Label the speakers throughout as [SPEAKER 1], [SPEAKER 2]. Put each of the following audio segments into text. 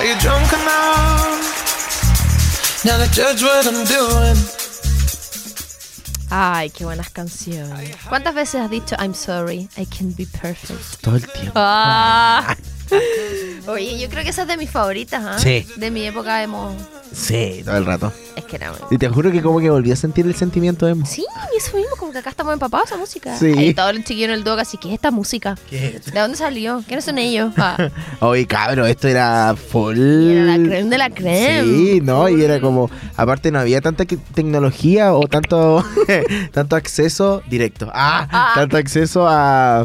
[SPEAKER 1] Are you drunk enough now to judge what I'm doing?
[SPEAKER 2] Ay, qué buenas canciones. ¿Cuántas veces has dicho I'm sorry, I can be perfect?
[SPEAKER 3] Todo el tiempo.
[SPEAKER 2] Ah. Oye, yo creo que esa es de mis favoritas, ¿ah?
[SPEAKER 3] Sí.
[SPEAKER 2] De mi época emo.
[SPEAKER 3] Sí, todo el rato.
[SPEAKER 2] Es que era muy...
[SPEAKER 3] Y te juro que como que volví a sentir el sentimiento emo.
[SPEAKER 2] Sí, eso mismo, como que acá estamos empapados esa música.
[SPEAKER 3] Sí.
[SPEAKER 2] Y todos los chiquillos en el dog así, ¿qué es esta música?
[SPEAKER 3] ¿Qué?
[SPEAKER 2] ¿De dónde salió? ¿Quiénes son ellos? Ah,
[SPEAKER 3] Oye, cabrón, esto era full.
[SPEAKER 2] y era la creme de la creme.
[SPEAKER 3] Sí, ¿no? Y era como, aparte no había tanta tecnología o tanto, tanto acceso directo. Ah,
[SPEAKER 2] Ah.
[SPEAKER 3] tanto acceso a, a,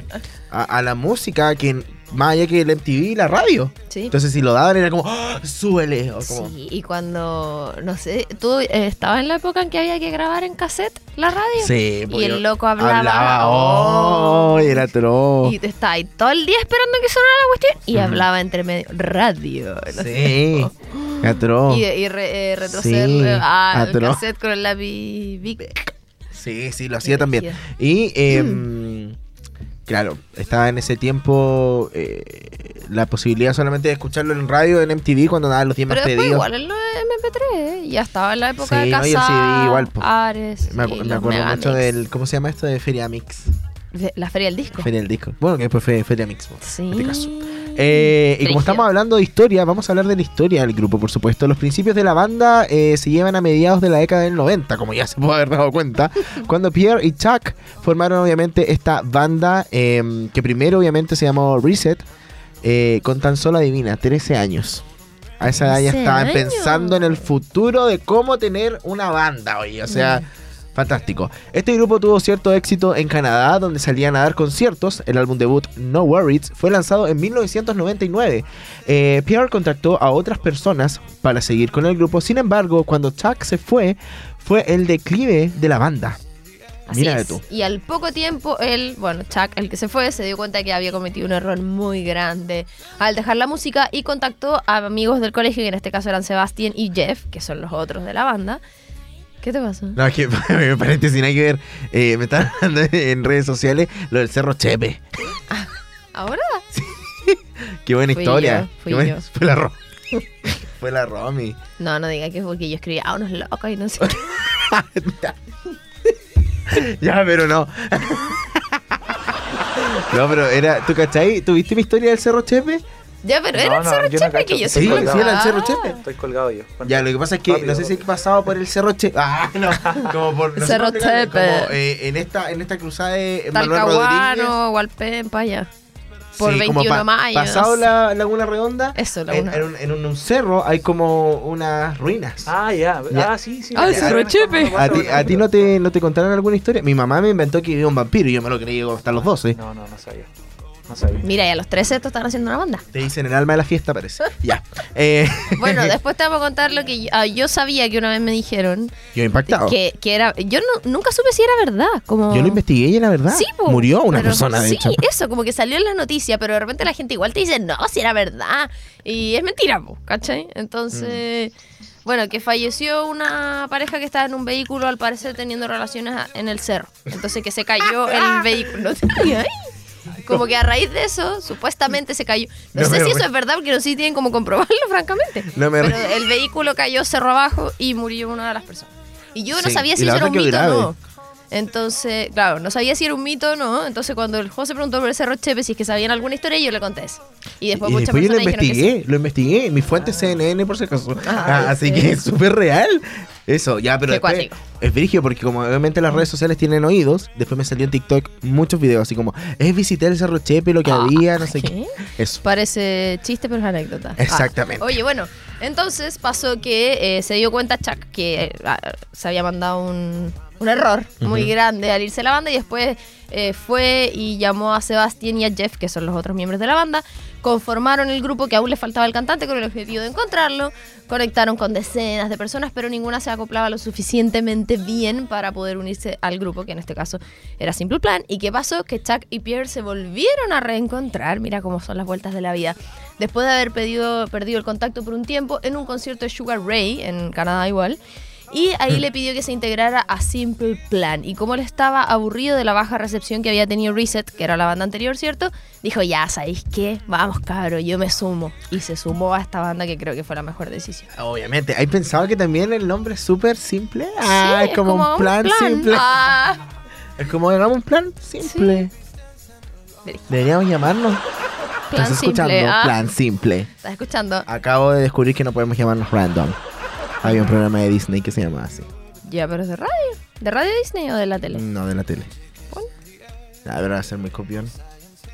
[SPEAKER 3] a la música que más allá que el MTV y la radio.
[SPEAKER 2] Sí.
[SPEAKER 3] Entonces si lo daban era como, ¡Ah, súbele. O como,
[SPEAKER 2] Sí, y cuando, no sé, tú eh, estabas en la época en que había que grabar en cassette la radio.
[SPEAKER 3] Sí,
[SPEAKER 2] Y el loco hablaba.
[SPEAKER 3] Hablaba,
[SPEAKER 2] oh.
[SPEAKER 3] oh, era atroz.
[SPEAKER 2] Y te estaba ahí todo el día esperando que sonara la cuestión y hablaba entre medio. Radio. no sé.
[SPEAKER 3] Sí, atroz.
[SPEAKER 2] Y, y re- eh, retroceder
[SPEAKER 3] Sí,
[SPEAKER 2] eh, al cassette con el lápiz.
[SPEAKER 3] Sí, sí, lo hacía también. Y, em, claro, estaba en ese tiempo eh, la posibilidad solamente de escucharlo en radio, en MTV, cuando daban los 10 más pedidos.
[SPEAKER 2] igual en los MP3, ¿eh? ya estaba en la época
[SPEAKER 3] Sí,
[SPEAKER 2] de
[SPEAKER 3] no, y el
[SPEAKER 2] Casa,
[SPEAKER 3] CD igual, po.
[SPEAKER 2] Ares.
[SPEAKER 3] Me,
[SPEAKER 2] y
[SPEAKER 3] acu- me acuerdo
[SPEAKER 2] Megamix.
[SPEAKER 3] mucho del, ¿cómo se llama esto? De Feria Mix.
[SPEAKER 2] La Feria del Disco.
[SPEAKER 3] Feria del Disco. Bueno, que después fue Feria Mix. po,
[SPEAKER 2] Sí.
[SPEAKER 3] En este caso. Eh, y como estamos hablando de historia, vamos a hablar de la historia del grupo, por supuesto. Los principios de la banda eh, se llevan a mediados de la década del 90, como ya se puede haber dado cuenta, cuando Pierre y Chuck formaron obviamente esta banda eh, que primero obviamente se llamó Reset, con tan solo adivina, 13 años. A esa edad ya
[SPEAKER 2] 13
[SPEAKER 3] estaban
[SPEAKER 2] años.
[SPEAKER 3] pensando en el futuro de cómo tener una banda, oye, o sea... Fantástico. Este grupo tuvo cierto éxito en Canadá, donde salían a dar conciertos. El álbum debut No Worries fue lanzado en 1999. Eh, Pierre contactó a otras personas para seguir con el grupo. Sin embargo, cuando Chuck se fue, fue el declive de la banda.
[SPEAKER 2] Así
[SPEAKER 3] Mira de
[SPEAKER 2] es.
[SPEAKER 3] tú.
[SPEAKER 2] Y al poco tiempo, él, bueno, Chuck, el que se fue, se dio cuenta que había cometido un error muy grande al dejar la música y contactó a amigos del colegio, que en este caso eran Sebastián y Jeff, que son los otros de la banda. ¿Qué te pasa?
[SPEAKER 3] No, es que me parece sin nada que ver. Eh, me están hablando en redes sociales lo del Cerro Chepe.
[SPEAKER 2] ¿Ahora?
[SPEAKER 3] Qué buena
[SPEAKER 2] Fui
[SPEAKER 3] historia.
[SPEAKER 2] yo, fui
[SPEAKER 3] Qué buena-
[SPEAKER 2] yo.
[SPEAKER 3] Fue la Romy. fue la Romy.
[SPEAKER 2] No, no diga que fue porque yo escribía a unos locos y no sé.
[SPEAKER 3] ya, pero no. no, pero era. ¿Tú cachai? ¿Tuviste mi historia del Cerro Chepe?
[SPEAKER 2] Ya, pero
[SPEAKER 4] No,
[SPEAKER 2] era el
[SPEAKER 4] no,
[SPEAKER 2] Cerro
[SPEAKER 4] no
[SPEAKER 2] Chepe que yo
[SPEAKER 3] Sí,
[SPEAKER 2] soy
[SPEAKER 3] sí, era el Cerro Chepe.
[SPEAKER 4] Estoy colgado yo.
[SPEAKER 3] Ya, lo que pasa es que
[SPEAKER 4] Rápido,
[SPEAKER 3] no sé si he pasado por el Cerro Chepe. Ah, no. Como por.
[SPEAKER 2] Cerro Chepe.
[SPEAKER 3] Como, eh, en, esta, en esta cruzada de Manuel Rodríguez.
[SPEAKER 2] Talcahuano, Hualpempa, allá. Por
[SPEAKER 3] Sí, como
[SPEAKER 2] 21
[SPEAKER 3] pa-
[SPEAKER 2] mayo.
[SPEAKER 3] Pasado la Laguna Redonda.
[SPEAKER 2] Eso,
[SPEAKER 3] en,
[SPEAKER 2] Laguna.
[SPEAKER 3] en un, en un cerro hay como unas ruinas.
[SPEAKER 4] Ah, ya.
[SPEAKER 3] Ya.
[SPEAKER 4] Ah, sí, sí.
[SPEAKER 2] Ah,
[SPEAKER 4] ya,
[SPEAKER 2] Cerro Chepe.
[SPEAKER 3] ¿A a ti no, te, no te contaron alguna historia? Mi mamá me inventó que vivía un vampiro y yo me lo creí hasta los 12.
[SPEAKER 4] No, no, no sabía. No sabía.
[SPEAKER 2] Mira, y a los 13 estos están haciendo una banda.
[SPEAKER 3] Te dicen el alma de la fiesta, parece. ya. Eh,
[SPEAKER 2] Bueno, después te vamos a contar lo que yo, ah, yo sabía que una vez me dijeron
[SPEAKER 3] yo impactado.
[SPEAKER 2] que, que era. Yo no, nunca supe si era verdad. Como,
[SPEAKER 3] Yo lo investigué y la verdad.
[SPEAKER 2] Sí, po,
[SPEAKER 3] Murió una
[SPEAKER 2] pero-
[SPEAKER 3] persona, de
[SPEAKER 2] sí,
[SPEAKER 3] hecho.
[SPEAKER 2] eso, como que salió en la noticia, pero de repente la gente igual te dice, no, si era verdad. Y es mentira, po, ¿cachai? Entonces,
[SPEAKER 3] Mm.
[SPEAKER 2] bueno, que falleció una pareja que estaba en un vehículo, al parecer teniendo relaciones en el cerro. Entonces, que se cayó el vehículo. Como que a raíz de eso, supuestamente se cayó. No,
[SPEAKER 3] No
[SPEAKER 2] sé si eso es verdad, porque no sé si tienen como comprobarlo, francamente.
[SPEAKER 3] No me
[SPEAKER 2] Pero
[SPEAKER 3] río.
[SPEAKER 2] el vehículo cayó cerro abajo y murió una de las personas. Y yo no
[SPEAKER 3] Sí,
[SPEAKER 2] sabía si eso era un mito o no. Entonces, claro, no sabía si era un mito o no. Entonces, cuando el José preguntó por el Cerro Chepe si es que sabían alguna historia, yo le conté eso. Y después
[SPEAKER 3] y
[SPEAKER 2] muchas
[SPEAKER 3] después yo lo
[SPEAKER 2] que
[SPEAKER 3] investigué, lo investigué. Mi fuente es CNN, por si acaso.
[SPEAKER 2] Ah,
[SPEAKER 3] Ah, así
[SPEAKER 2] sí.
[SPEAKER 3] que es súper real. Eso, ya, pero después es virigio porque como obviamente las redes sociales tienen oídos, después me salió en TikTok muchos videos así como, es visité el Cerro Chepe, lo que
[SPEAKER 2] Ah,
[SPEAKER 3] había, no sé qué.
[SPEAKER 2] ¿qué?
[SPEAKER 3] Eso.
[SPEAKER 2] Parece chiste, pero es anécdota.
[SPEAKER 3] Exactamente.
[SPEAKER 2] Ah, Oye, bueno, entonces pasó que eh, se dio cuenta Chuck que eh, ah, se había mandado un, un error muy grande al irse a la banda y después eh, fue y llamó a Sebastián y a Jeff, que son los otros miembros de la banda, conformaron el grupo que aún le faltaba el cantante con el objetivo de encontrarlo, conectaron con decenas de personas, pero ninguna se acoplaba lo suficientemente bien para poder unirse al grupo, que en este caso era Simple Plan. ¿Y qué pasó? Que Chuck y Pierre se volvieron a reencontrar, mira cómo son las vueltas de la vida, después de haber pedido, perdido el contacto por un tiempo en un concierto de Sugar Ray, en Canadá igual. Y ahí le pidió que se integrara a Simple Plan. Y como él estaba aburrido de la baja recepción que había tenido Reset, que era la banda anterior, ¿cierto? Dijo, ya, ¿sabéis qué? Vamos, cabro, yo me sumo. Y se sumó a esta banda que creo que fue la mejor decisión.
[SPEAKER 3] Obviamente. ¿Hay pensado que también el nombre es súper simple? Ah,
[SPEAKER 2] Sí,
[SPEAKER 3] es como, un plan, simple.
[SPEAKER 2] Ah.
[SPEAKER 3] Es como hagamos un plan simple.
[SPEAKER 2] Sí.
[SPEAKER 3] Deberíamos llamarnos.
[SPEAKER 2] Plan
[SPEAKER 3] ¿Estás
[SPEAKER 2] simple.
[SPEAKER 3] escuchando?
[SPEAKER 2] ah.
[SPEAKER 3] Plan simple.
[SPEAKER 2] ¿Estás escuchando?
[SPEAKER 3] Acabo de descubrir que no podemos llamarnos random. Había un programa de Disney que se llamaba así.
[SPEAKER 2] Ya, pero es de radio. ¿De radio Disney o de la tele?
[SPEAKER 3] No, de la tele.
[SPEAKER 2] Bueno.
[SPEAKER 3] A ver, va a ser muy copión.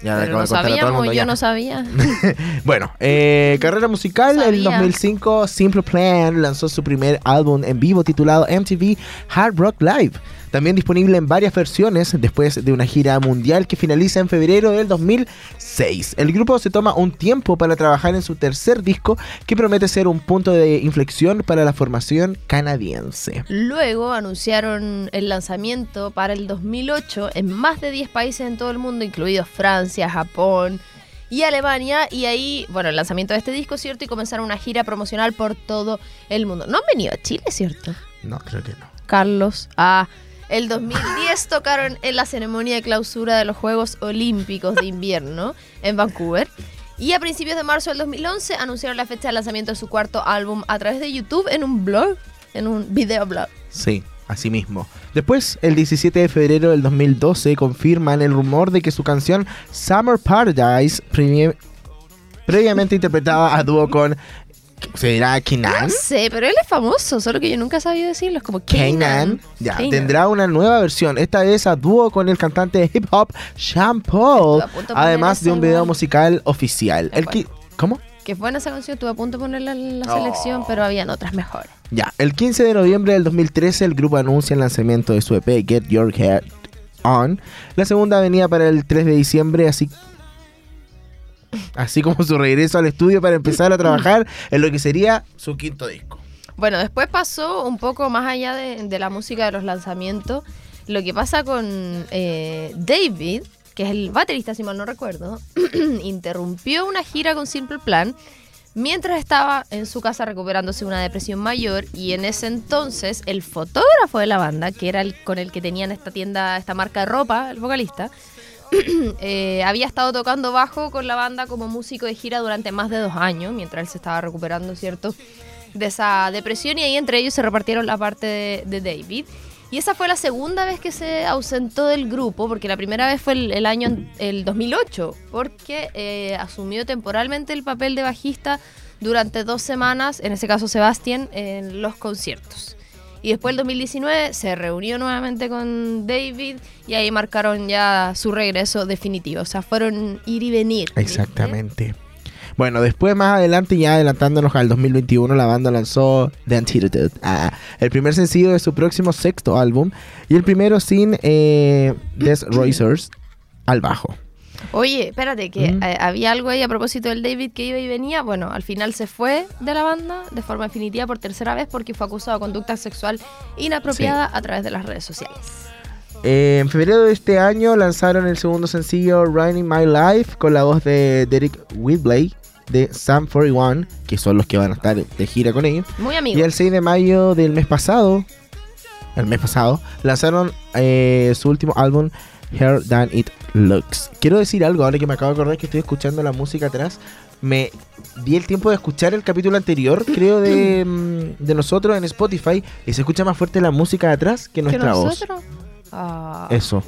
[SPEAKER 3] Ya
[SPEAKER 2] Pero
[SPEAKER 3] acabo
[SPEAKER 2] no
[SPEAKER 3] de contar a todo el
[SPEAKER 2] sabíamos,
[SPEAKER 3] mundo.
[SPEAKER 2] yo
[SPEAKER 3] ya.
[SPEAKER 2] no sabía.
[SPEAKER 3] Bueno, eh, carrera musical.
[SPEAKER 2] No
[SPEAKER 3] En
[SPEAKER 2] sabía.
[SPEAKER 3] 2005, Simple Plan lanzó su primer álbum en vivo titulado MTV Hard Rock Live. También disponible en varias versiones después de una gira mundial que finaliza en febrero del 2006. El grupo se toma un tiempo para trabajar en su tercer disco que promete ser un punto de inflexión para la formación canadiense.
[SPEAKER 2] Luego anunciaron el lanzamiento para el 2008 en más de 10 países en todo el mundo, incluidos Francia, Japón y Alemania. Y ahí, bueno, el lanzamiento de este disco, ¿cierto? Y comenzaron una gira promocional por todo el mundo. No han venido a Chile, ¿cierto?
[SPEAKER 3] No, creo que no.
[SPEAKER 2] Carlos. Ah, el 2010 tocaron en la ceremonia de clausura de los Juegos Olímpicos de Invierno en Vancouver. Y a principios de marzo del 2011 anunciaron la fecha de lanzamiento de su cuarto álbum a través de YouTube en un blog, en un videoblog.
[SPEAKER 3] Sí, así mismo. Después, el 17 de febrero del 2012, confirman el rumor de que su canción Summer Paradise, previamente interpretada a dúo con. ¿Será Kenan?
[SPEAKER 2] No sé, pero él es famoso, solo que yo nunca sabía decirlo. Es como
[SPEAKER 3] Kanan. ya, tendrá una nueva versión, esta vez a dúo con el cantante de hip hop Sean Paul, además de un video musical oficial. El ¿Cómo?
[SPEAKER 2] Que buena esa canción, estuve a punto de ponerla en la
[SPEAKER 3] Oh.
[SPEAKER 2] selección, pero habían otras mejores.
[SPEAKER 3] Ya, el 15 de noviembre del 2013 el grupo anuncia el lanzamiento de su EP Get Your Head On. La segunda venía para el 3 de diciembre, así así como su regreso al estudio para empezar a trabajar en lo que sería su quinto disco.
[SPEAKER 2] Bueno, después pasó un poco más allá de, la música de los lanzamientos. Lo que pasa con eh, David, que es el baterista, si mal no recuerdo, interrumpió una gira con Simple Plan mientras estaba en su casa recuperándose una depresión mayor y en ese entonces el fotógrafo de la banda, que era el con el que tenían esta tienda, esta marca de ropa, el vocalista, eh, había estado tocando bajo con la banda como músico de gira durante más de dos años, mientras él se estaba recuperando, ¿cierto? De esa depresión y ahí entre ellos se repartieron la parte de, de David. Y esa fue la segunda vez que se ausentó del grupo, porque la primera vez fue el, el año, el 2008, porque eh, asumió temporalmente el papel de bajista durante dos semanas, en ese caso Sebastián, en los conciertos. Y después el 2019 se reunió nuevamente con David y ahí marcaron ya su regreso definitivo. O sea, fueron ir y venir.
[SPEAKER 3] Exactamente. Bueno, después más adelante, ya adelantándonos al 2021, la banda lanzó The Antidote, ah, el primer sencillo de su próximo sexto álbum y el primero sin eh, Des Roisers al bajo.
[SPEAKER 2] Oye, espérate, que
[SPEAKER 3] Mm.
[SPEAKER 2] eh, había algo ahí a propósito del David que iba y venía. Bueno, al final se fue de la banda de forma definitiva por tercera vez porque fue acusado de conducta sexual inapropiada a través de las redes sociales.
[SPEAKER 3] Eh, en febrero de este año lanzaron el segundo sencillo Running My Life con la voz de Derek Whibley de Sam 41, que son los que van a estar de gira con ellos.
[SPEAKER 2] Muy
[SPEAKER 3] Y
[SPEAKER 2] amigo.
[SPEAKER 3] el 6 de mayo del mes pasado, el mes pasado, lanzaron eh, su último álbum, Hair Than It Looks. Quiero decir algo, ahora que me acabo de acordar que estoy escuchando la música atrás. Me di el tiempo de escuchar el capítulo anterior, creo, de, mm, de nosotros en Spotify, y se escucha más fuerte la música de atrás que
[SPEAKER 2] ¿Que
[SPEAKER 3] nuestra voz.
[SPEAKER 2] Ah.
[SPEAKER 3] Eso.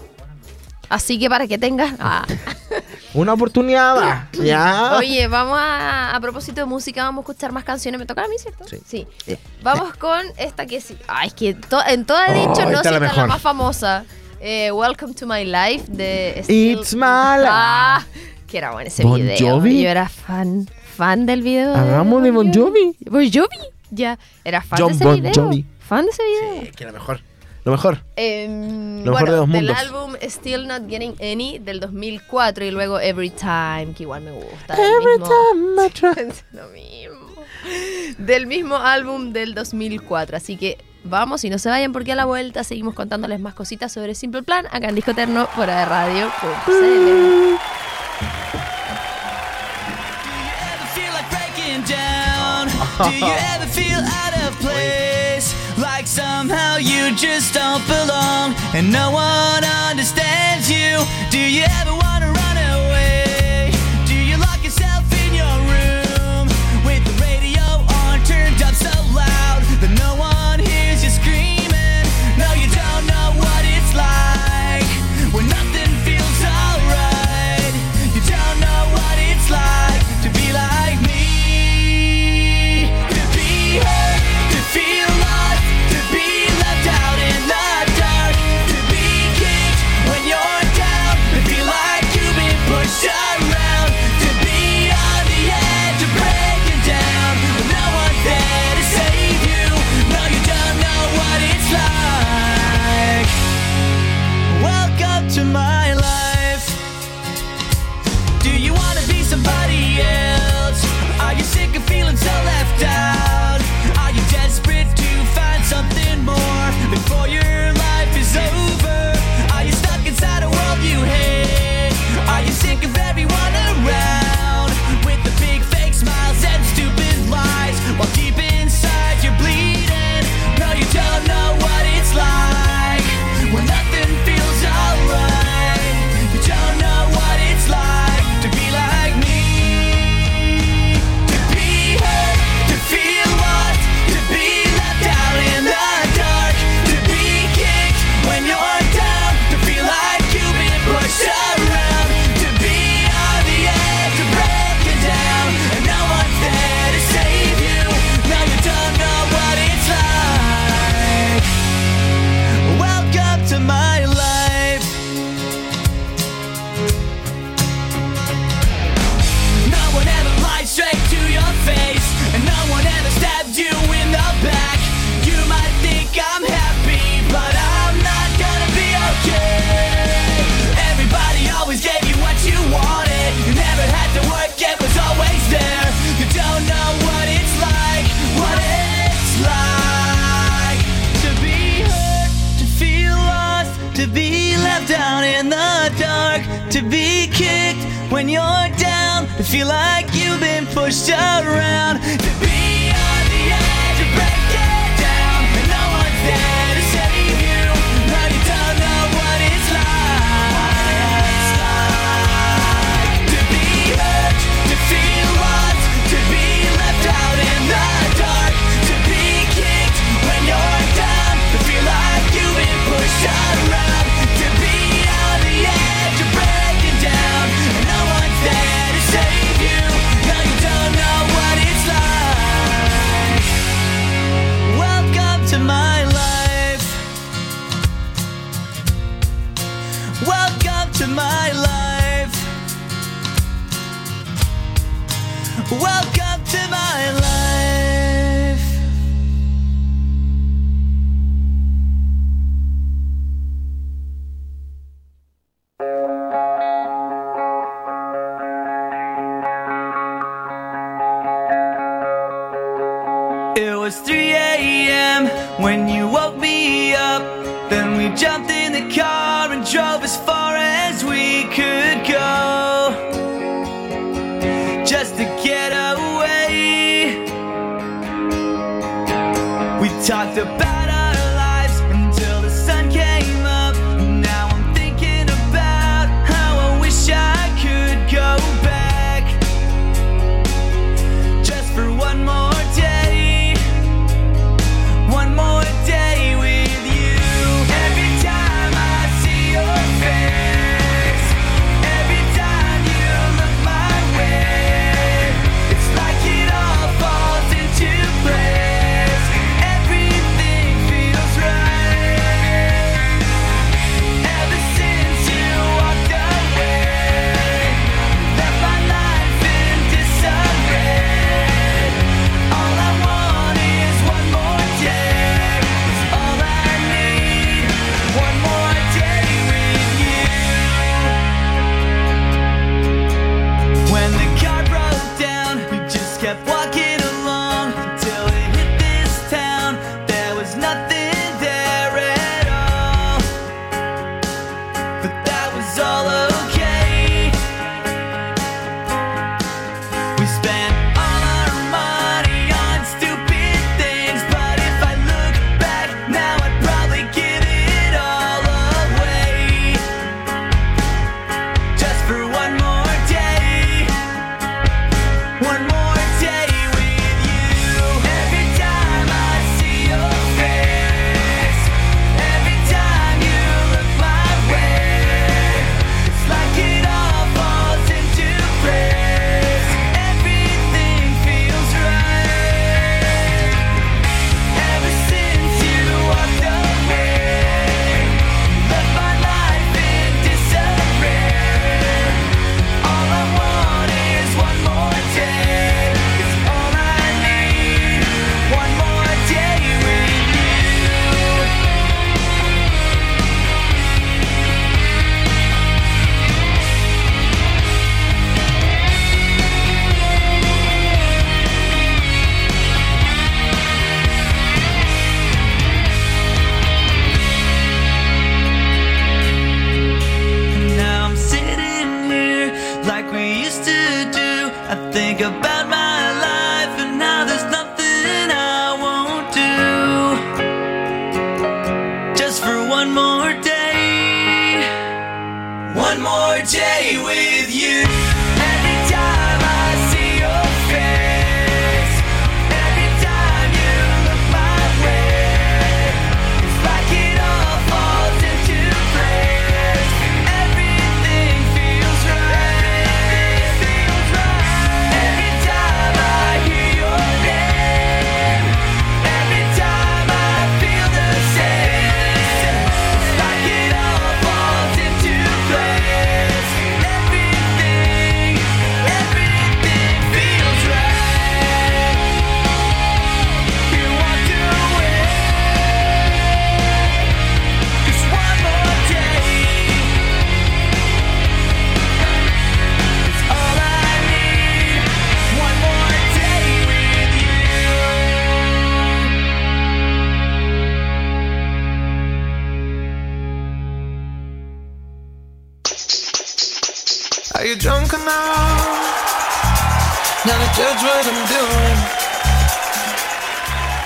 [SPEAKER 2] Así que para que tengas. ah.
[SPEAKER 3] Una oportunidad, va. ya.
[SPEAKER 2] Oye, vamos a. A propósito de música, vamos a escuchar más canciones. Me toca a mí, ¿cierto?
[SPEAKER 3] Sí. Eh.
[SPEAKER 2] Vamos con esta que sí. Ay, es que to- en toda he dicho,
[SPEAKER 3] Oh,
[SPEAKER 2] no sé,
[SPEAKER 3] es la
[SPEAKER 2] la más famosa. Eh, Welcome to My Life de
[SPEAKER 3] It's my life.
[SPEAKER 2] Ah, que era bueno ese
[SPEAKER 3] Bon
[SPEAKER 2] video.
[SPEAKER 3] Jovi.
[SPEAKER 2] Yo era fan, fan del video.
[SPEAKER 3] Hagamos de Bon Jovi.
[SPEAKER 2] Bon Jovi. Ya, era fan
[SPEAKER 3] John
[SPEAKER 2] de ese
[SPEAKER 3] Bon
[SPEAKER 2] video.
[SPEAKER 3] Jovi.
[SPEAKER 2] Fan de ese video.
[SPEAKER 3] Sí, que la mejor. Lo mejor.
[SPEAKER 2] Em,
[SPEAKER 3] Lo mejor
[SPEAKER 2] bueno,
[SPEAKER 3] de dos
[SPEAKER 2] del
[SPEAKER 3] mundos.
[SPEAKER 2] álbum Still Not Getting Any del 2004 y luego Every Time, que igual me gusta. del
[SPEAKER 3] Every
[SPEAKER 2] mismo-
[SPEAKER 3] time I try.
[SPEAKER 2] Lo mismo. Del mismo álbum del 2004. Así que vamos y no se vayan porque a la vuelta seguimos contándoles más cositas sobre Simple Plan acá en Disco Eterno fuera de radio.
[SPEAKER 5] like somehow you just don't belong and no one understands you. Do you ever wanna run my life. Welcome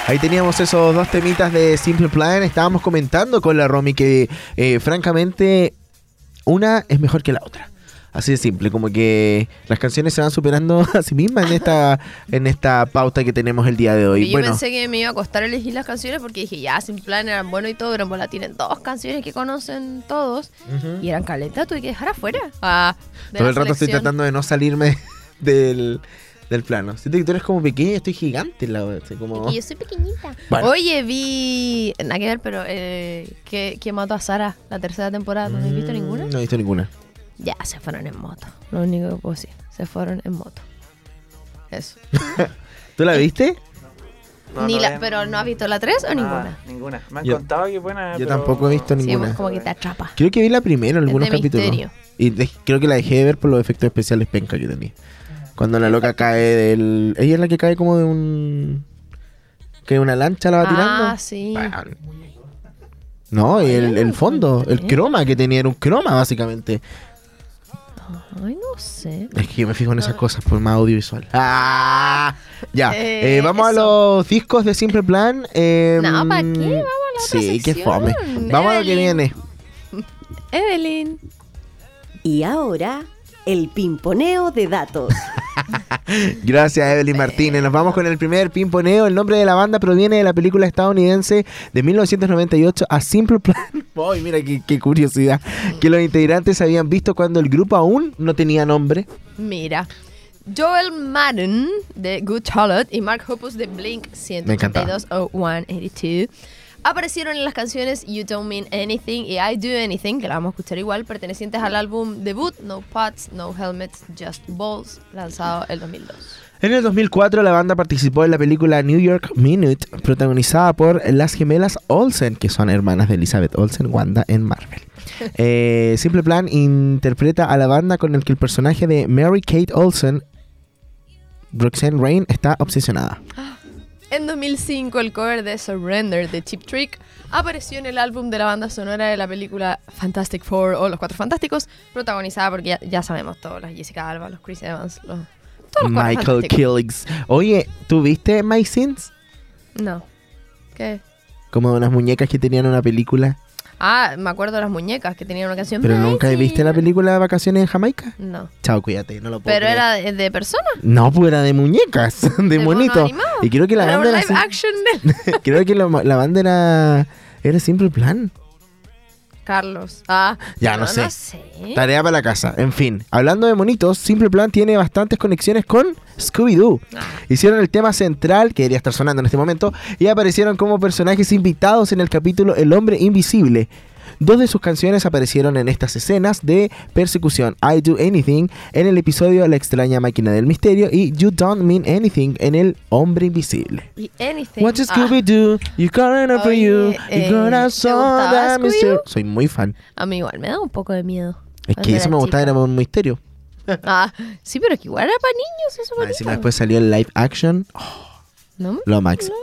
[SPEAKER 3] Ahí teníamos esos dos temitas de Simple Plan. Estábamos comentando con la Romy que, eh, francamente, una es mejor que la otra. Así de simple, como que las canciones se van superando a sí mismas en esta, en esta pauta que tenemos el día de hoy.
[SPEAKER 2] Y yo
[SPEAKER 3] bueno,
[SPEAKER 2] pensé que me iba a costar elegir las canciones porque dije, ya, sin plan eran buenos y todo, pero en bola tienen dos canciones que conocen todos y eran caletas, tuve que dejar afuera. Ah, de
[SPEAKER 3] todo el rato estoy tratando de no salirme del, del plano. Siento que tú eres como pequeña y estoy gigante. La, así como...
[SPEAKER 2] Y yo soy pequeñita.
[SPEAKER 3] Bueno.
[SPEAKER 2] Oye, vi. Nada que ver, pero. Eh, que, que mató a Sara la tercera temporada. ¿No has visto
[SPEAKER 3] Mm,
[SPEAKER 2] ninguna?
[SPEAKER 3] No he visto ninguna.
[SPEAKER 2] Ya, se fueron en moto. Lo único que puedo decir. Se fueron en moto. Eso.
[SPEAKER 3] ¿Tú la viste?
[SPEAKER 4] No,
[SPEAKER 2] Ni
[SPEAKER 4] no
[SPEAKER 2] la,
[SPEAKER 4] ven-
[SPEAKER 2] pero ¿no has visto la 3 o
[SPEAKER 4] Ah,
[SPEAKER 2] ninguna?
[SPEAKER 4] Ninguna. Me han
[SPEAKER 3] Yo-
[SPEAKER 4] contado que es buena.
[SPEAKER 3] Yo
[SPEAKER 4] pero-
[SPEAKER 3] tampoco he visto
[SPEAKER 2] Sí,
[SPEAKER 3] ninguna.
[SPEAKER 2] pues como que te atrapa.
[SPEAKER 3] Creo que vi la primera en
[SPEAKER 2] Es
[SPEAKER 3] algunos
[SPEAKER 2] de
[SPEAKER 3] capítulos.
[SPEAKER 2] misterio.
[SPEAKER 3] Y de- creo que la dejé de ver por los efectos especiales penca que tenía. Cuando la loca cae del. Ella es la que cae como de un. Que una lancha la va tirando.
[SPEAKER 2] Ah, sí.
[SPEAKER 3] Bueno. No, y el, el fondo, el croma que tenía era un croma, básicamente.
[SPEAKER 2] Ay, no sé.
[SPEAKER 3] Es que yo me fijo en esas cosas por más audiovisual. ¡Ah! Ya,
[SPEAKER 2] Eh,
[SPEAKER 3] eh, vamos a los discos de Simple Plan. eh,
[SPEAKER 2] No, ¿para qué? Vamos a la otra
[SPEAKER 3] Sí, qué fome. Vamos a lo que
[SPEAKER 2] Evelyn.
[SPEAKER 3] viene.
[SPEAKER 2] Evelyn.
[SPEAKER 6] Y ahora, el pimponeo de datos.
[SPEAKER 3] Gracias, Evelyn Martínez. Nos vamos con el primer pimponeo. El nombre de la banda proviene de la película estadounidense de 1998 A Simple Plan. Ay, mira qué, qué curiosidad. Que los integrantes habían visto cuando el grupo aún no tenía nombre.
[SPEAKER 2] Mira. Joel Madden de Good Charlotte y Mark Hoppus de Blink
[SPEAKER 3] Me encantaba.
[SPEAKER 2] 182 o 182 aparecieron en las canciones You Don't Mean Anything y I Do Anything, que la vamos a escuchar igual, pertenecientes al álbum debut No Pots, No Helmets, Just Balls, lanzado el 2002.
[SPEAKER 3] En el 2004 la banda participó en la película New York Minute, protagonizada por las gemelas Olsen, que son hermanas de Elizabeth Olsen, Wanda en Marvel. Eh, Simple Plan interpreta a la banda con el que el personaje de Mary Kate Olsen, Roxanne Rain, está obsesionada.
[SPEAKER 2] En 2005, el cover de Surrender de Cheap Trick apareció en el álbum de la banda sonora de la película Fantastic Four o Los Cuatro Fantásticos, protagonizada porque ya, ya sabemos todos, las Jessica Alba, los Chris Evans, los, todos los Cuatro
[SPEAKER 3] Michael. Killiggs. Oye, ¿tú viste My Sins?
[SPEAKER 2] No. ¿Qué?
[SPEAKER 3] Como unas muñecas que tenían una película.
[SPEAKER 2] Ah, me acuerdo de las muñecas que tenían una canción.
[SPEAKER 3] Pero nunca viste la película de vacaciones en Jamaica.
[SPEAKER 2] No.
[SPEAKER 3] Chao, cuídate, no lo puedo
[SPEAKER 2] Pero
[SPEAKER 3] creer.
[SPEAKER 2] era de, de persona.
[SPEAKER 3] No, pues era de muñecas, de,
[SPEAKER 2] mono
[SPEAKER 3] monito.
[SPEAKER 2] animado.
[SPEAKER 3] Y creo que la
[SPEAKER 2] Era un
[SPEAKER 3] banda
[SPEAKER 2] live
[SPEAKER 3] era
[SPEAKER 2] action de
[SPEAKER 3] Creo que la, la banda era. Era Simple Plan.
[SPEAKER 2] Carlos. Ah,
[SPEAKER 3] Ya, no sé.
[SPEAKER 2] No sé.
[SPEAKER 3] Tarea para la casa. En fin, hablando de monitos, Simple Plan tiene bastantes conexiones con Scooby-Doo.
[SPEAKER 2] Ah.
[SPEAKER 3] Hicieron el tema central, que debería estar sonando en este momento, y aparecieron como personajes invitados en el capítulo El Hombre Invisible. Dos de sus canciones aparecieron en estas escenas de persecución, I Do Anything en el episodio La extraña máquina del misterio y You Don't Mean Anything en el Hombre Invisible.
[SPEAKER 2] Y anything.
[SPEAKER 3] What does
[SPEAKER 2] Ah,
[SPEAKER 3] Scooby-Doo? You calling up for you.
[SPEAKER 2] eh,
[SPEAKER 3] You gonna
[SPEAKER 2] ¿te
[SPEAKER 3] solve
[SPEAKER 2] gustaba
[SPEAKER 3] that mystery. Soy muy fan.
[SPEAKER 2] a mí igual me da un poco de miedo.
[SPEAKER 3] Es que eso me gustaba, era un misterio.
[SPEAKER 2] Ah, sí, pero que igual era para niños eso. Bonito.
[SPEAKER 3] Encima después salió el live action. Oh,
[SPEAKER 2] No,
[SPEAKER 3] lo máximo.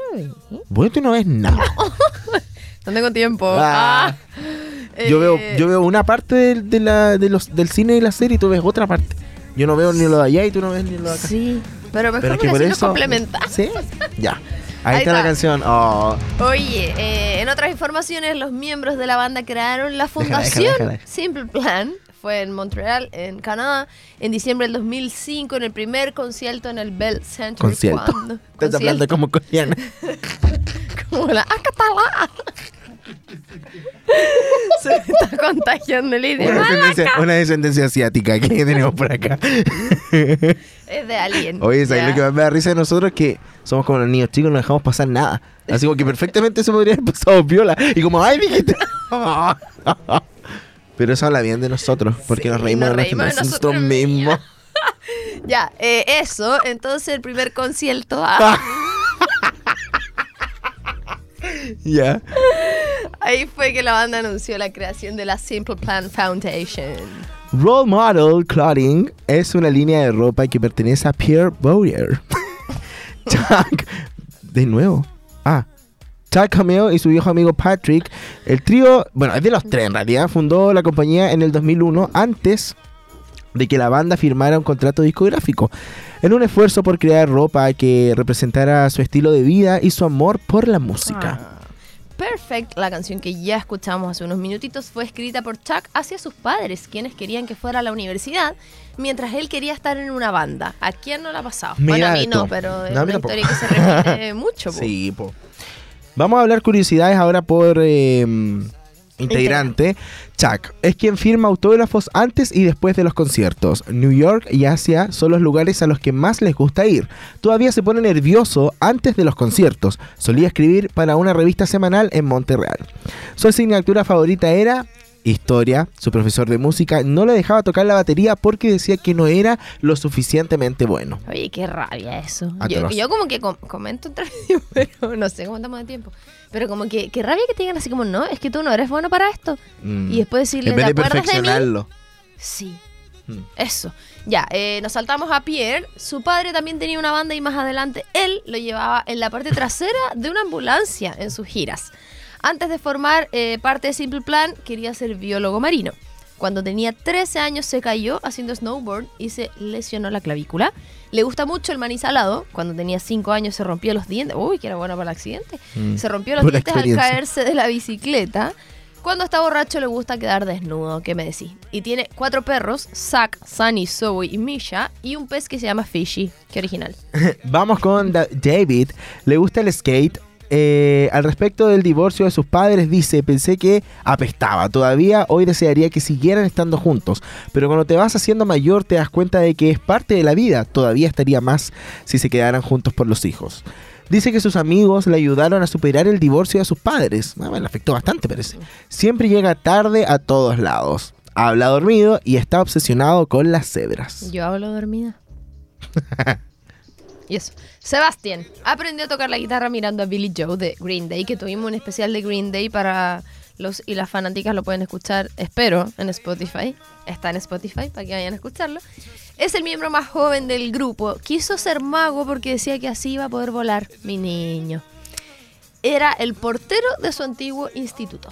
[SPEAKER 2] no.
[SPEAKER 3] Bueno, tú no ves nada.
[SPEAKER 2] No tengo tiempo.
[SPEAKER 3] Ah.
[SPEAKER 2] Ah.
[SPEAKER 3] Yo veo,
[SPEAKER 2] Eh,
[SPEAKER 3] yo veo una parte de, de la, de los, del cine y la serie y tú ves otra parte. Yo no veo ni lo de allá y tú no ves ni lo de acá.
[SPEAKER 2] Sí, pero mejor
[SPEAKER 3] Pero es que por eso.
[SPEAKER 2] complementamos.
[SPEAKER 3] ¿Sí? Ya. Ahí,
[SPEAKER 2] Ahí
[SPEAKER 3] está, la canción. Oh,
[SPEAKER 2] Oye, eh, en otras informaciones, los miembros de la banda crearon la
[SPEAKER 3] Déjala,
[SPEAKER 2] fundación
[SPEAKER 3] déjala, déjala.
[SPEAKER 2] Simple Plan. Fue en Montreal, en Canadá, en diciembre del 2005, en el primer concierto en el Bell Center.
[SPEAKER 3] concierto. Estás hablando como coreana.
[SPEAKER 2] Como la ¡Acatala! Se está contagiando el
[SPEAKER 3] Una
[SPEAKER 2] idioma.
[SPEAKER 3] descendencia, una descendencia asiática que tenemos por acá.
[SPEAKER 2] Es de alien.
[SPEAKER 3] Oye, ¿sabes lo que más me da risa de nosotros? Que somos como los niños chicos, no dejamos pasar nada. Así como que perfectamente se podría haber pasado viola. Y como, ¡ay, mijita! Pero eso habla bien de nosotros, porque
[SPEAKER 2] Sí,
[SPEAKER 3] nos reímos,
[SPEAKER 2] nos
[SPEAKER 3] de,
[SPEAKER 2] reímos de
[SPEAKER 3] nosotros,
[SPEAKER 2] nosotros
[SPEAKER 3] mismos.
[SPEAKER 2] Ya, eh, eso. Entonces, el primer concierto. ah,
[SPEAKER 3] Ya.
[SPEAKER 2] ahí fue que la banda anunció la creación de la Simple Plan Foundation.
[SPEAKER 3] Role Model Clothing es una línea de ropa que pertenece a Pierre Bowyer. Chuck, de nuevo. Ah, Chuck Cameo y su viejo amigo Patrick. El trío, bueno, es de los tres en realidad, fundó la compañía en el 2001 antes de que la banda firmara un contrato discográfico, en un esfuerzo por crear ropa que representara su estilo de vida y su amor por la música.
[SPEAKER 2] Ah. Perfect, la canción que ya escuchamos hace unos minutitos, fue escrita por Chuck hacia sus padres, quienes querían que fuera a la universidad, mientras él quería estar en una banda. ¿A quién no la ha pasado? bueno,
[SPEAKER 3] Mira
[SPEAKER 2] a mí no, pero es
[SPEAKER 3] No,
[SPEAKER 2] una historia que se repite mucho. po.
[SPEAKER 3] Sí, po. Vamos a hablar curiosidades ahora por eh, integrante. Chuck es quien firma autógrafos antes y después de los conciertos. New York y Asia son los lugares a los que más les gusta ir. Todavía se pone nervioso antes de los conciertos. Solía escribir para una revista semanal en Montreal. Su asignatura favorita era historia. Su profesor de música no le dejaba tocar la batería porque decía que no era lo suficientemente bueno.
[SPEAKER 2] Oye, qué rabia eso. Yo, como que com- comento entre medio, pero no sé cómo estamos de tiempo. Pero como que qué rabia que te digan así como, no, es que tú no eres bueno para esto.
[SPEAKER 3] Mm.
[SPEAKER 2] Y después decirle,
[SPEAKER 3] en vez
[SPEAKER 2] ¿te
[SPEAKER 3] de
[SPEAKER 2] acuerdas de mí?
[SPEAKER 3] perfeccionarlo.
[SPEAKER 2] Sí.
[SPEAKER 3] Mm.
[SPEAKER 2] Eso. Ya, eh, nos saltamos a Pierre. Su padre también tenía una banda y más adelante él lo llevaba en la parte trasera de una ambulancia en sus giras. Antes de formar eh, parte de Simple Plan, quería ser biólogo marino. Cuando tenía 13 años se cayó haciendo snowboard y se lesionó la clavícula. Le gusta mucho el maní salado. Cuando tenía 5 años se rompió los dientes. Uy, que era bueno para el accidente.
[SPEAKER 3] Mm.
[SPEAKER 2] Se rompió los dientes al caerse de la bicicleta. Cuando está borracho le gusta quedar desnudo, ¿qué me decís? Y tiene cuatro perros, Zack, Sunny, Zoe y Misha, y un pez que se llama Fishy, qué original.
[SPEAKER 3] Vamos con Da- David. Le gusta el skate. Eh, al respecto del divorcio de sus padres, dice: Pensé que apestaba. Todavía hoy desearía que siguieran estando juntos. Pero cuando te vas haciendo mayor, te das cuenta de que es parte de la vida. Todavía estaría más si se quedaran juntos por los hijos. Dice que sus amigos le ayudaron a superar el divorcio de sus padres. Ah, bueno, le afectó bastante, parece. Siempre llega tarde a todos lados. Habla dormido y está obsesionado con las cebras.
[SPEAKER 2] Yo hablo dormida. y eso. Sebastián aprendió a tocar la guitarra mirando a Billy Joe de Green Day, que tuvimos un especial de Green Day para los y las fanáticas lo pueden escuchar, espero, en Spotify. Está en Spotify para que vayan a escucharlo. Es el miembro más joven del grupo. Quiso ser mago porque decía que así iba a poder volar, mi niño. Era el portero de su antiguo instituto.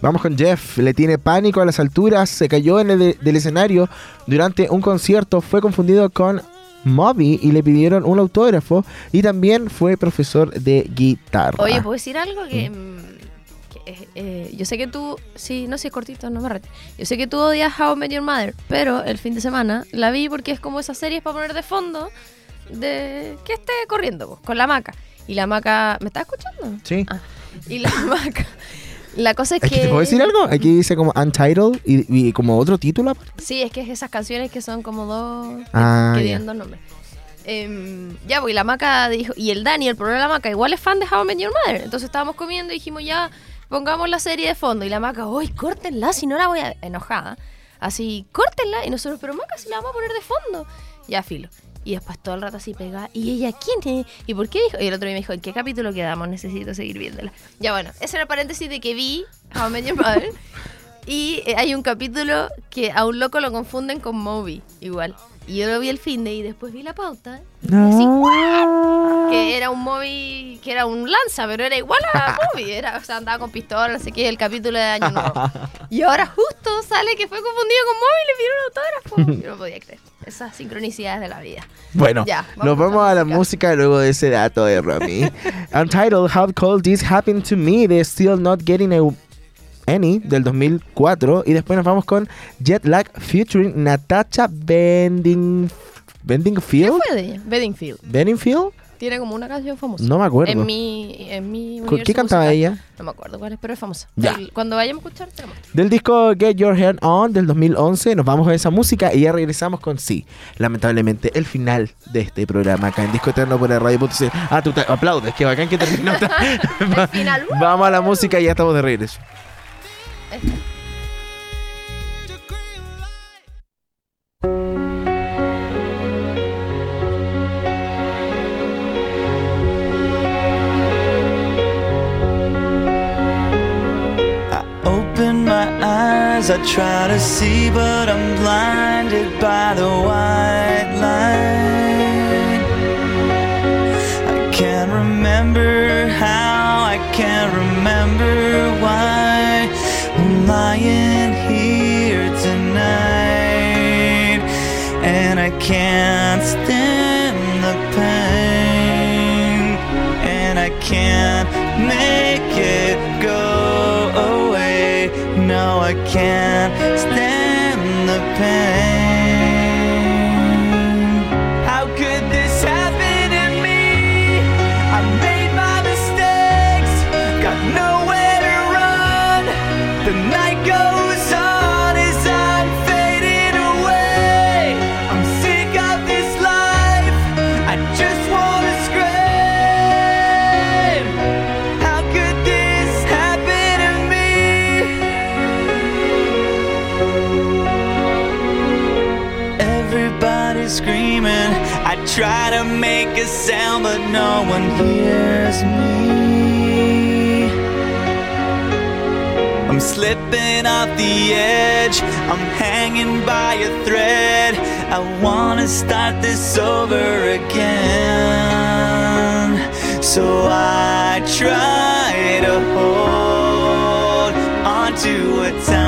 [SPEAKER 3] Vamos con Jeff, le tiene pánico a las alturas, se cayó del escenario durante un concierto, fue confundido con Moby y le pidieron un autógrafo y también fue profesor de guitarra.
[SPEAKER 2] Oye, ¿puedo decir algo? Que, mm, que, eh, eh, yo sé que tú, sí, no sé, es cortito, no me rete. Yo sé que tú odias How I Met Your Mother, pero el fin de semana la vi porque es como esas series para poner de fondo de que esté corriendo con la maca. Y la maca, ¿me estás escuchando?
[SPEAKER 3] Sí.
[SPEAKER 2] Ah, y la maca. La cosa es
[SPEAKER 3] ¿Es
[SPEAKER 2] que...
[SPEAKER 3] que te puedo decir algo? Aquí dice como Untitled y, y como otro título. aparte.
[SPEAKER 2] Sí, es que es esas canciones que son como dos.
[SPEAKER 3] Ah,
[SPEAKER 2] que tienen dos nombres. Em, ya, pues y la maca dijo. Y el Dani, el problema de la maca, igual es fan de How I Met Your Mother. Entonces estábamos comiendo y dijimos, ya, pongamos la serie de fondo. Y la maca, uy, córtenla, si no la voy a. enojada. Así, córtenla. Y nosotros, pero maca, si la vamos a poner de fondo. Ya, filo. Y después todo el rato así pega. ¿Y ella quién es? ¿Y por qué dijo? Y el otro día me dijo, ¿en qué capítulo quedamos? Necesito seguir viéndola. Ya bueno, ese era el paréntesis de que vi How I Met Your Mother. Y eh, hay un capítulo que a un loco lo confunden con Moby, igual. Y yo lo vi el fin de y después vi la pauta. Y así, ¡guau! que era un Moby, que era un lanza, pero era igual a Moby. Era, o sea, andaba con pistola, no sé qué, el capítulo de Año Nuevo. Y ahora justo sale que fue confundido con Moby y le pidieron un autógrafo. Yo no podía creer. Esas sincronicidades de la vida.
[SPEAKER 3] Bueno,
[SPEAKER 2] Ya, vamos
[SPEAKER 3] nos vamos
[SPEAKER 2] la
[SPEAKER 3] a la
[SPEAKER 2] música.
[SPEAKER 3] música luego de ese dato de Romy. Untitled, How Cold This Happened to Me, de Still Not Getting a- Any, del 2004. Y después nos vamos con Jet Lag featuring Natasha Bending,
[SPEAKER 2] ¿Qué
[SPEAKER 3] Bendingfield.
[SPEAKER 2] fue de ella? Bedingfield.
[SPEAKER 3] ¿Bendingfield?
[SPEAKER 2] Tiene como una canción famosa.
[SPEAKER 3] No me acuerdo.
[SPEAKER 2] En mi, en mi
[SPEAKER 3] ¿Con-
[SPEAKER 2] universo
[SPEAKER 3] ¿Qué cantaba
[SPEAKER 2] musical.
[SPEAKER 3] ella?
[SPEAKER 2] No me acuerdo cuál es, pero es famosa.
[SPEAKER 3] Ya.
[SPEAKER 2] El- Cuando vayamos a escuchar, te la muestro.
[SPEAKER 3] Del disco Get Your Head On del 2011, nos vamos a esa música y ya regresamos con sí. Lamentablemente, el final de este programa acá en Disco Eterno por el radio.cl. Ah, tú te aplaudes, que bacán que terminó.
[SPEAKER 2] El final.
[SPEAKER 3] Vamos a la música y ya estamos de regreso.
[SPEAKER 5] I I try to see, but I'm blinded by the white light. I can't remember how, I can't remember why I'm lying here tonight, and I can't try to make a sound, but no one hears me. I'm slipping off the edge. I'm hanging by a thread. I wanna start this over again. So I try to hold onto a time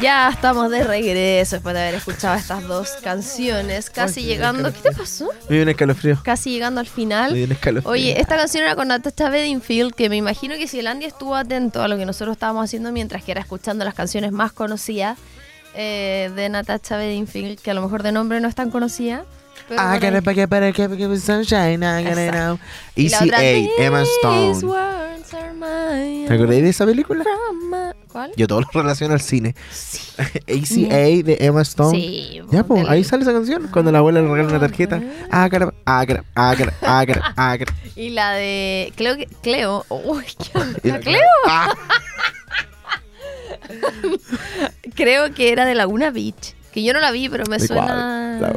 [SPEAKER 2] Ya estamos de regreso después de haber escuchado estas dos canciones. Casi
[SPEAKER 3] Ay,
[SPEAKER 2] llegando. ¿Qué te pasó?
[SPEAKER 3] Me dio un escalofrío.
[SPEAKER 2] Casi llegando al
[SPEAKER 3] Me
[SPEAKER 2] final.
[SPEAKER 3] dio un escalofrío.
[SPEAKER 2] Oye, esta canción era con Natasha Bedingfield, que me imagino que si el Andy estuvo atento a lo que nosotros estábamos haciendo mientras que era escuchando las canciones más conocidas eh, de Natasha Bedingfield, que a lo mejor de nombre no es tan conocida.
[SPEAKER 3] I gotta pack it better, keep it, it sunshine, I know.
[SPEAKER 2] Y la
[SPEAKER 3] Easy A, Emma
[SPEAKER 2] "These
[SPEAKER 3] Stone. ¿Te acordáis de esa película?
[SPEAKER 2] from my-" ¿Cuál?
[SPEAKER 3] Yo todo lo relaciono al cine. Easy A de Emma Stone.
[SPEAKER 2] Sí,
[SPEAKER 3] Ya, pues, ahí sale esa canción. Cuando la abuela le regala una tarjeta. Ah, cara, ah, cara, ah, cara, ah, cara, ah, cara.
[SPEAKER 2] Y la de Cleo. Cleo. Uy, ¿la Cleo?
[SPEAKER 3] Ah,
[SPEAKER 2] Creo que era de Laguna Beach. Que yo no la vi, pero me
[SPEAKER 3] ¿de cuál?
[SPEAKER 2] suena.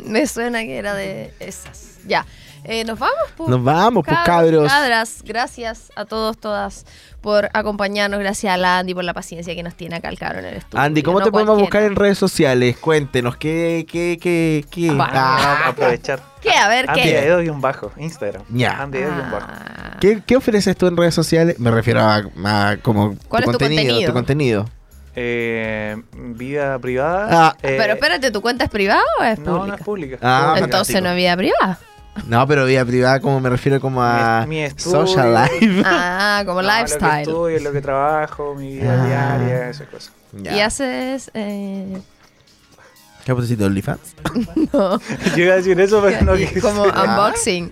[SPEAKER 2] Me suena que era de esas. Ya. Eh, Nos vamos, pues.
[SPEAKER 3] Nos vamos, pues,
[SPEAKER 2] Cabros,
[SPEAKER 3] cabros.
[SPEAKER 2] Cabras, gracias a todos, todas por acompañarnos. Gracias a la Andy por la paciencia que nos tiene acá el en el estudio.
[SPEAKER 3] Andy, ¿cómo
[SPEAKER 2] No
[SPEAKER 3] te podemos buscar en redes sociales? Cuéntenos, ¿qué, qué, qué, qué? Ah,
[SPEAKER 4] Vamos a aprovechar.
[SPEAKER 2] ¿Qué? A ver,
[SPEAKER 4] Andy
[SPEAKER 2] ¿qué?
[SPEAKER 4] Edo y un bajo. Instagram.
[SPEAKER 3] Ya.
[SPEAKER 4] Andy Edo y un bajo.
[SPEAKER 2] Ah.
[SPEAKER 3] ¿qué, qué ofreces tú en redes sociales? Me refiero a, a como
[SPEAKER 2] ¿Cuál es tu contenido?
[SPEAKER 3] Tu contenido.
[SPEAKER 4] Eh, vida privada.
[SPEAKER 3] Ah.
[SPEAKER 4] eh,
[SPEAKER 2] Pero espérate, ¿tu cuenta es privada o es
[SPEAKER 4] No, no
[SPEAKER 2] pública?
[SPEAKER 4] es pública.
[SPEAKER 3] Ah,
[SPEAKER 4] Pública.
[SPEAKER 2] Entonces no es vida privada.
[SPEAKER 3] No, pero vida privada, como me refiero como a
[SPEAKER 4] Mi- mi estudio.
[SPEAKER 3] social life.
[SPEAKER 2] Ah, como
[SPEAKER 4] No, Lo que
[SPEAKER 2] lifestyle.
[SPEAKER 4] estudio, lo que trabajo, mi vida
[SPEAKER 3] Ah.
[SPEAKER 4] diaria, esas cosas.
[SPEAKER 3] Ya.
[SPEAKER 2] Y haces. Eh,
[SPEAKER 3] ¿Qué pusiste OnlyFans?
[SPEAKER 2] no,
[SPEAKER 4] Yo iba a decir eso, pero no quise.
[SPEAKER 2] como unboxing.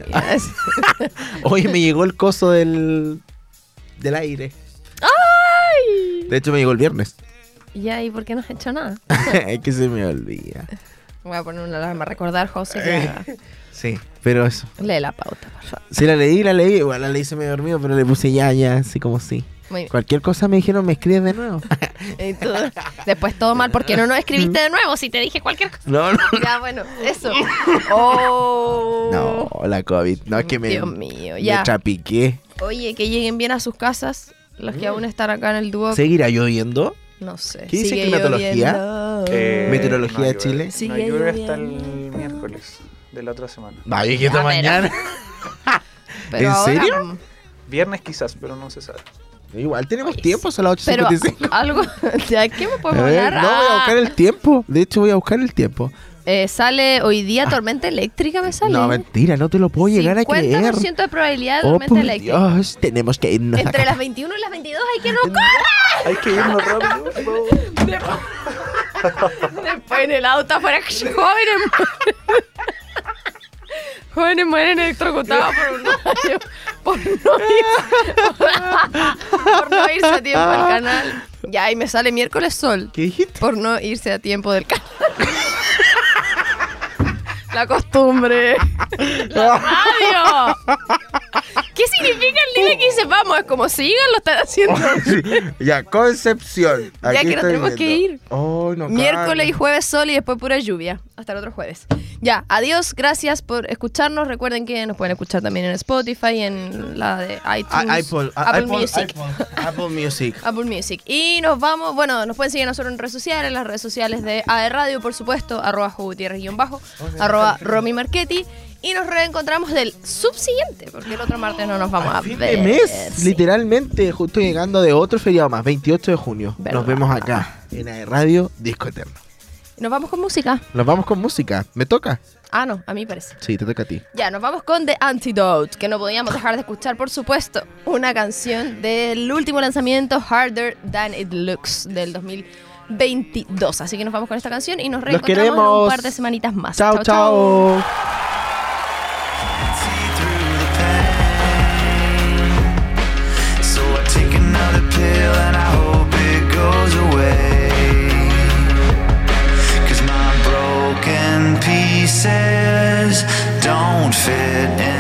[SPEAKER 3] Hoy me llegó el coso del, del aire.
[SPEAKER 2] ¡Ay!
[SPEAKER 3] De hecho, me llegó el viernes.
[SPEAKER 2] Ya, ¿y por qué no has hecho nada?
[SPEAKER 3] es que se me olvida.
[SPEAKER 2] Voy a poner una alarma a recordar, José. que
[SPEAKER 3] Sí, pero eso.
[SPEAKER 2] Lee la pauta, por favor.
[SPEAKER 3] Sí, la leí, la leí. Igual la leí se me dormido, pero le puse ya, ya, así como sí.
[SPEAKER 2] Muy bien.
[SPEAKER 3] Cualquier cosa me dijeron, me escribes de nuevo.
[SPEAKER 2] Y tú, después todo mal, porque no nos escribiste de nuevo si te dije cualquier cosa?
[SPEAKER 3] no, no.
[SPEAKER 2] Ya, bueno, eso. Oh.
[SPEAKER 3] No, la COVID. No, es que me,
[SPEAKER 2] Dios mío,
[SPEAKER 3] me
[SPEAKER 2] ya.
[SPEAKER 3] trapiqué.
[SPEAKER 2] Oye, que lleguen bien a sus casas. Los que aún están acá en el dúo.
[SPEAKER 3] ¿Seguirá lloviendo?
[SPEAKER 2] No sé.
[SPEAKER 3] ¿Qué dice climatología?
[SPEAKER 4] Eh,
[SPEAKER 3] Meteorología
[SPEAKER 4] no
[SPEAKER 3] de. Chile.
[SPEAKER 2] Sigue
[SPEAKER 4] no llueve hasta el miércoles de la otra semana.
[SPEAKER 3] Vaya, que esta mañana. ¿En
[SPEAKER 2] ahora,
[SPEAKER 3] serio?
[SPEAKER 2] mm,
[SPEAKER 4] Viernes quizás, pero no se sabe.
[SPEAKER 3] Igual tenemos
[SPEAKER 2] Oye,
[SPEAKER 3] tiempo, son las
[SPEAKER 2] Pero
[SPEAKER 3] 8.55.
[SPEAKER 2] algo. ¿De qué me podemos hablar?
[SPEAKER 3] no, voy a buscar el tiempo. De hecho, voy a buscar el tiempo.
[SPEAKER 2] Eh, sale hoy día tormenta eléctrica, me sale.
[SPEAKER 3] No, mentira, no te lo puedo llegar a creer.
[SPEAKER 2] 50% de probabilidad de
[SPEAKER 3] Oh,
[SPEAKER 2] tormenta
[SPEAKER 3] por
[SPEAKER 2] eléctrica.
[SPEAKER 3] Dios, tenemos que irnos
[SPEAKER 2] Entre las 21 y las 22 hay que no correr.
[SPEAKER 4] Hay que irnos rápido.
[SPEAKER 2] Después en el auto afuera, jóvenes. Jóvenes mueren electrocutados por un rayo. Por no, irse, por no irse a tiempo al canal. Ya, y me sale miércoles sol.
[SPEAKER 3] ¿Qué dijiste?
[SPEAKER 2] Por no irse a tiempo del canal. La costumbre. La radio. ¿Qué significa el dile que dice vamos? Es como sigan, lo están haciendo.
[SPEAKER 3] ya, Concepción.
[SPEAKER 2] Ya que nos tenemos que ir.
[SPEAKER 3] Oh, no,
[SPEAKER 2] Miércoles y jueves sol y después pura lluvia. Hasta el otro jueves. Ya, adiós, gracias por escucharnos. Recuerden que nos pueden escuchar también en Spotify, en la de iTunes,
[SPEAKER 3] Apple,
[SPEAKER 2] Apple
[SPEAKER 3] Apple,
[SPEAKER 2] Music.
[SPEAKER 3] Apple, Apple Music.
[SPEAKER 2] Apple Music. Y nos vamos, bueno, nos pueden seguir a nosotros en redes sociales, las redes sociales de AE Radio, por supuesto, arroba Gutierrez-bajo, arroba Romy Marchetti. Y nos reencontramos del subsiguiente, porque el otro martes no nos vamos a
[SPEAKER 3] fin
[SPEAKER 2] ver.
[SPEAKER 3] de mes,
[SPEAKER 2] Sí.
[SPEAKER 3] literalmente, justo llegando de otro feriado más, 28 de junio.
[SPEAKER 2] Verdad.
[SPEAKER 3] Nos vemos acá, en AE Radio Disco Eterno.
[SPEAKER 2] Nos vamos con música.
[SPEAKER 3] Nos vamos con música. ¿Me toca?
[SPEAKER 2] Ah, no, a mí parece.
[SPEAKER 3] Sí, te toca a ti.
[SPEAKER 2] Ya, nos vamos con The Antidote, que no podíamos dejar de escuchar, por supuesto, una canción del último lanzamiento, Harder Than It Looks, del 2022. Así que nos vamos con esta canción y nos reencontramos en un par de semanitas más.
[SPEAKER 3] chao. chao. pieces don't fit in.